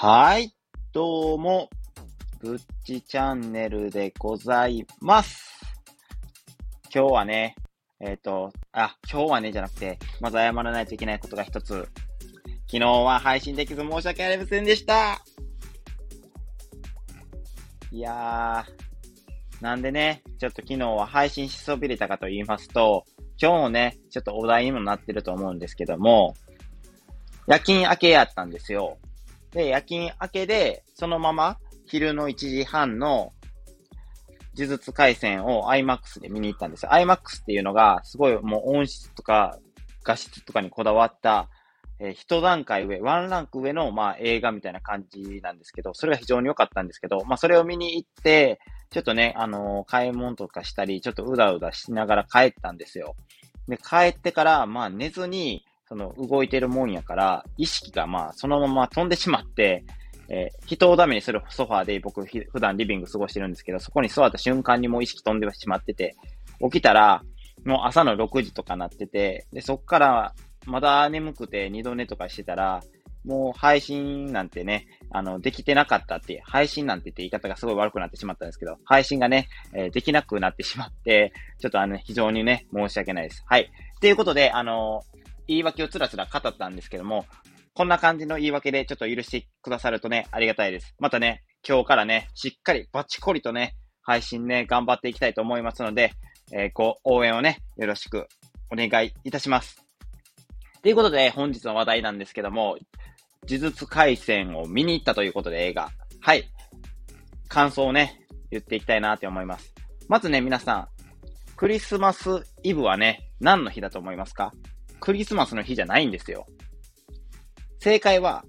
はい、どうも、ぐっちチャンネルでございます。今日はね、えっ、と、あ、今日はね、じゃなくて、まず謝らないといけないことが一つ。昨日は配信できず申し訳ありませんでした。いやー、なんでね、ちょっと昨日は配信しそびれたかと言いますと、今日もね、ちょっとお題にもなってると思うんですけども、夜勤明けやったんですよ。で、夜勤明けで、そのまま昼の1時半の呪術回戦を IMAX で見に行ったんですよ。IMAX っていうのが、すごいもう音質とか画質とかにこだわった、えー一段階上、ワンランク上の、まあ、映画みたいな感じなんですけど、それが非常に良かったんですけど、まあ、それを見に行って、ちょっとね、あのー買い物とかしたり、ちょっとうだうだしながら帰ったんですよ。で、帰ってから、まあ、寝ずに、その、動いてるもんやから、意識がまあ、そのまま飛んでしまって、えー人をダメにするソファーで僕、ひ普段リビング過ごしてるんですけど、そこに座った瞬間にもう意識飛んでしまってて、起きたら、もう朝の6時とかなってて、で、そっから、まだ眠くて二度寝とかしてたら、もう配信なんてね、あの、できてなかったって配信なんてって言い方がすごい悪くなってしまったんですけど、配信がね、えーできなくなってしまって、ちょっとあの、非常にね、申し訳ないです。はい。ということで、あの言い訳をつらつら語ったんですけども、こんな感じの言い訳でちょっと許してくださるとね、ありがたいです。またね、今日からね、しっかりバチコリとね、配信ね、頑張っていきたいと思いますので、えーご応援をね、よろしくお願いいたします。ということで、本日の話題なんですけども、呪術回戦を見に行ったということで映画。はい。感想をね、言っていきたいなって思います。まずね、皆さん、クリスマスイブはね、何の日だと思いますか？クリスマスの日じゃないんですよ。正解は、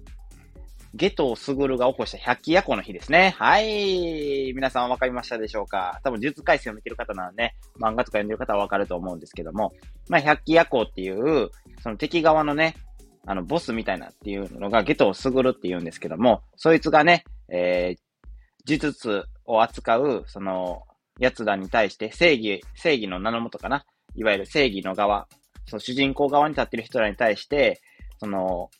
ゲトウスグルが起こした百鬼夜行の日ですね。はい。皆さん分かりましたでしょうか？多分、術回戦を見てる方ならね、漫画とか読んでる方は分かると思うんですけども、まあ、百鬼夜行っていう、その敵側のね、あの、ボスみたいなっていうのがゲトウスグルって言うんですけども、そいつがね、えー、呪術を扱う、その、奴らに対して正義、正義の名のもとかな？いわゆる正義の側、その主人公側に立ってる人らに対して、その、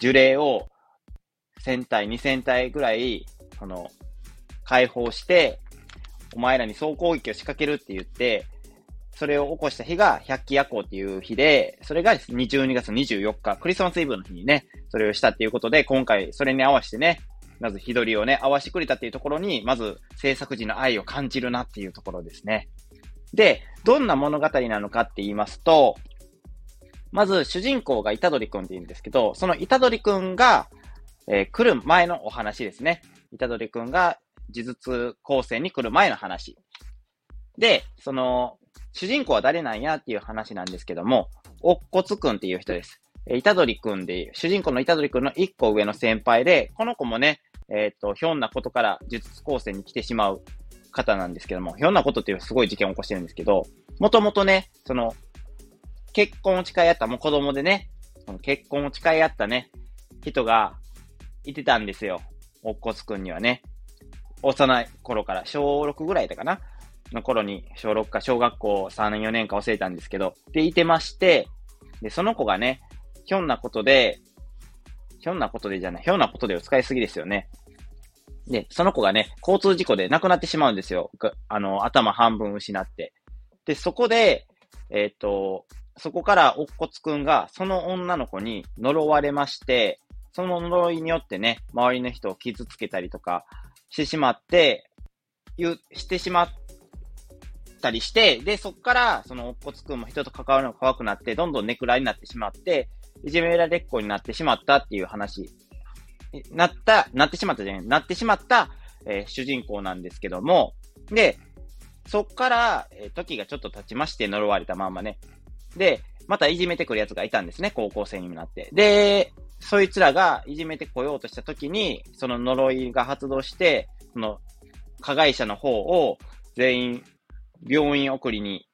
呪霊を1000体、2000体ぐらい、その、解放して、お前らに総攻撃を仕掛けるって言って、それを起こした日が百鬼夜行っていう日で、それが12月24日、クリスマスイブの日にね、それをしたっていうことで、今回それに合わせてね、まず日取りをね、合わせてくれたっていうところに、まず制作時の愛を感じるなっていうところですね。で、どんな物語なのかって言いますと、まず主人公が虎杖くんって言うんですけど、その虎杖くんが、えー来る前のお話ですね。虎杖くんが呪術高専に来る前の話。で、その、主人公は誰なんやっていう話なんですけども、おっこつくんっていう人です。えー、虎杖くんで、主人公の虎杖くんの一個上の先輩で、この子もね、えっ、と、ひょんなことから呪術高専に来てしまう方なんですけども、ひょんなことっていうすごい事件を起こしてるんですけど、もともとね、その、結婚を誓い合った、もう子供でね、その結婚を誓い合ったね、人がいてたんですよ。おっこつくんにはね。幼い頃から、小6ぐらいだかな？の頃に、小6か小学校3年4年か忘れたんですけど、で、いてまして、で、その子がね、ひょんなことで、ひょんなことでじゃない、ひょんなことでを使いすぎですよね。で、その子がね、交通事故で亡くなってしまうんですよ。あの、頭半分失って。で、そこで、えっ、と、そこからおっこつくんが、その女の子に呪われまして、その呪いによってね、周りの人を傷つけたりとかしてしまって、いう、してしまったりして、で、そっから、そのおっこつくんも人と関わるのが怖くなって、どんどんネクラになってしまって、いじめられっ子になってしまったっていう話、なった、なってしまったじゃない、なってしまった、えー主人公なんですけども、で、そっから、えー時がちょっと経ちまして呪われたまんまね。で、またいじめてくる奴がいたんですね、高校生にもなって。で、そいつらがいじめてこようとした時に、その呪いが発動して、その、加害者の方を全員病院送りに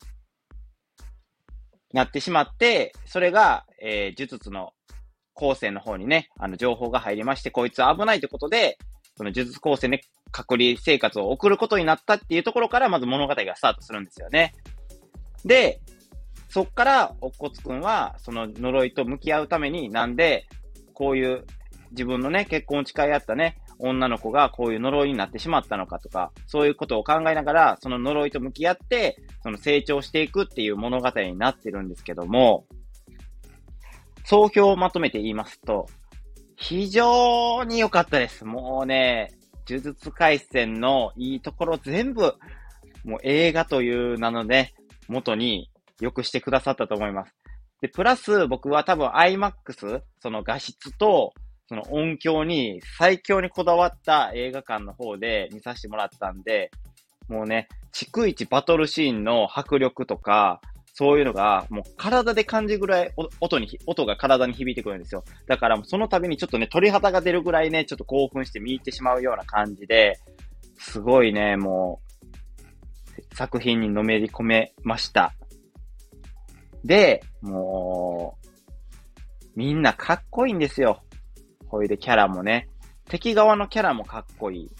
なってしまって、それが、えー呪術の高専の方にね、あの、情報が入りまして、こいつは危ないということで、その呪術高専で隔離生活を送ることになったっていうところから、まず物語がスタートするんですよね。で、そっから、おっこつくんは、その呪いと向き合うために、なんで、こういう自分のね、結婚を誓い合ったね、女の子がこういう呪いになってしまったのかとか、そういうことを考えながら、その呪いと向き合って、その成長していくっていう物語になってるんですけども、総評をまとめて言いますと、非常に良かったです。もうね、呪術回戦のいいところ全部、もう映画という名のね、元によくしてくださったと思います。で、プラス僕は多分 IMAX、その画質と、その音響に最強にこだわった映画館の方で見させてもらったんで、もうね、逐一バトルシーンの迫力とか、そういうのが、もう体で感じぐらい音に、音が体に響いてくるんですよ。だからもうその度にちょっとね、鳥肌が出るぐらいね、ちょっと興奮して見入ってしまうような感じで、すごいね、もう、作品にのめり込めました。で、もう、みんなかっこいいんですよ。ほいでキャラもね。敵側のキャラもかっこいい。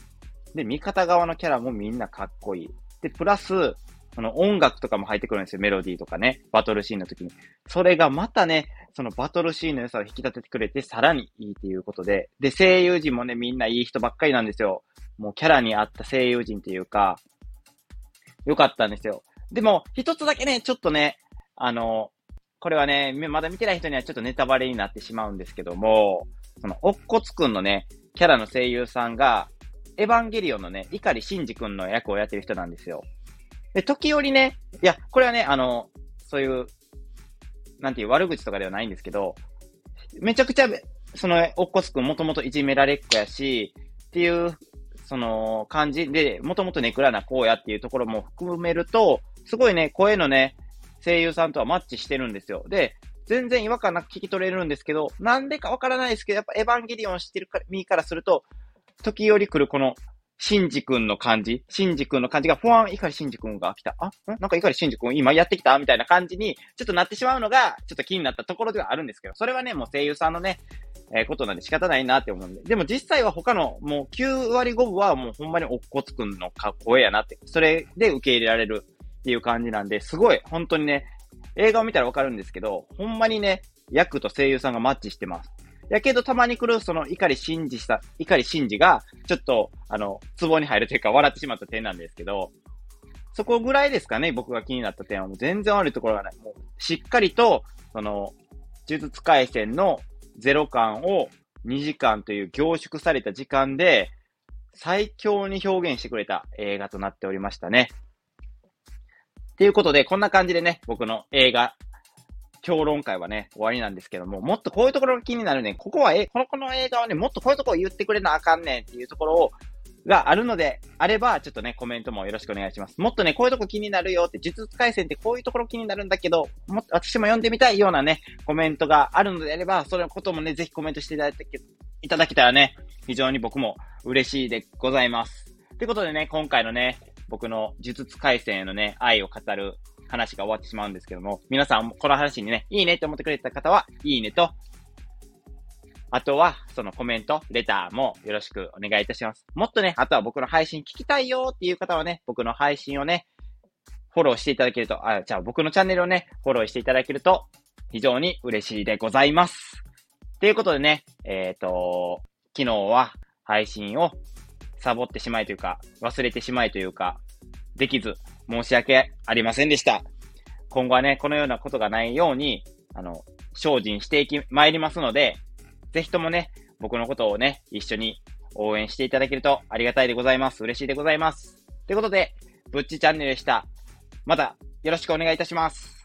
で、味方側のキャラもみんなかっこいい。で、プラス、その音楽とかも入ってくるんですよ。メロディーとかね。バトルシーンの時に。それがまたね、そのバトルシーンの良さを引き立ててくれて、さらにいいっていうことで。で、声優陣もね、みんないい人ばっかりなんですよ。もうキャラに合った声優陣っていうか、よかったんですよ。でも、一つだけね、ちょっとね、あの、これはね、まだ見てない人にはちょっとネタバレになってしまうんですけども、その、おっこつくんのね、キャラの声優さんが、エヴァンゲリオンのね、碇シンジ君の役をやってる人なんですよ。で、時折ね、いや、これはね、あの、そういう、なんていう悪口とかではないんですけど、めちゃくちゃ、その、おっこつくんもともといじめられっ子やし、っていう、その、感じで、もともとネクラな荒野っていうところも含めると、すごいね、声のね、声優さんとはマッチしてるんですよ。で、全然違和感なく聞き取れるんですけど、なんでかわからないですけど、やっぱエヴァンゲリオン知ってるから身からすると、時折来るこの、シンジ君の感じ、シンジ君の感じが、フワン、イカリシンジ君が来た？あ、なんかイカリシンジ君今やってきた？みたいな感じに、ちょっとなってしまうのが、ちょっと気になったところではあるんですけど、それはね、もう声優さんのね、えー、ことなんで仕方ないなって思うんで。でも実際は他の、もう9割5分はもうほんまにおっこつくんの声やなって、それで受け入れられるっていう感じなんで、すごい、本当にね、映画を見たらわかるんですけど、ほんまにね、役と声優さんがマッチしてます。やけどたまに来る、その、怒り信じした、怒り信じが、ちょっと、あの、壺に入るというか、笑ってしまった点なんですけど、そこぐらいですかね、僕が気になった点はもう全然悪いところがない。もう、しっかりと、その、呪術回戦のゼロ感を2時間という凝縮された時間で、最強に表現してくれた映画となっておりましたね。ということで、こんな感じでね、僕の映画、評論会はね、終わりなんですけども、もっとこういうところが気になるね。ここは、え、この、この映画はね、もっとこういうところを言ってくれなあかんねんっていうところを、があるので、あれば、ちょっとね、コメントもよろしくお願いします。もっとね、こういうとこ気になるよって、術回戦ってこういうところ気になるんだけど、もっと私も読んでみたいようなね、コメントがあるのであれば、それのこともね、ぜひコメントしていただけいただけたらね、非常に僕も嬉しいでございます。ということでね、今回のね、僕の呪術回戦へのね、愛を語る話が終わってしまうんですけども、皆さん、この話にね、いいねって思ってくれた方は、いいねと、あとは、そのコメント、レターもよろしくお願いいたします。もっとね、あとは僕の配信聞きたいよっていう方はね、僕の配信をね、フォローしていただけると、あ、じゃあ僕のチャンネルをね、フォローしていただけると、非常に嬉しいでございます。ということでね、えっ、ー、と、昨日は配信をサボってしまいというか、忘れてしまいというか、できず、申し訳ありませんでした。今後はね、このようなことがないように、あの、精進していき、参りますので、ぜひともね、僕のことをね、一緒に応援していただけるとありがたいでございます。嬉しいでございます。ということで、ぶっちチャンネルでした。また、よろしくお願いいたします。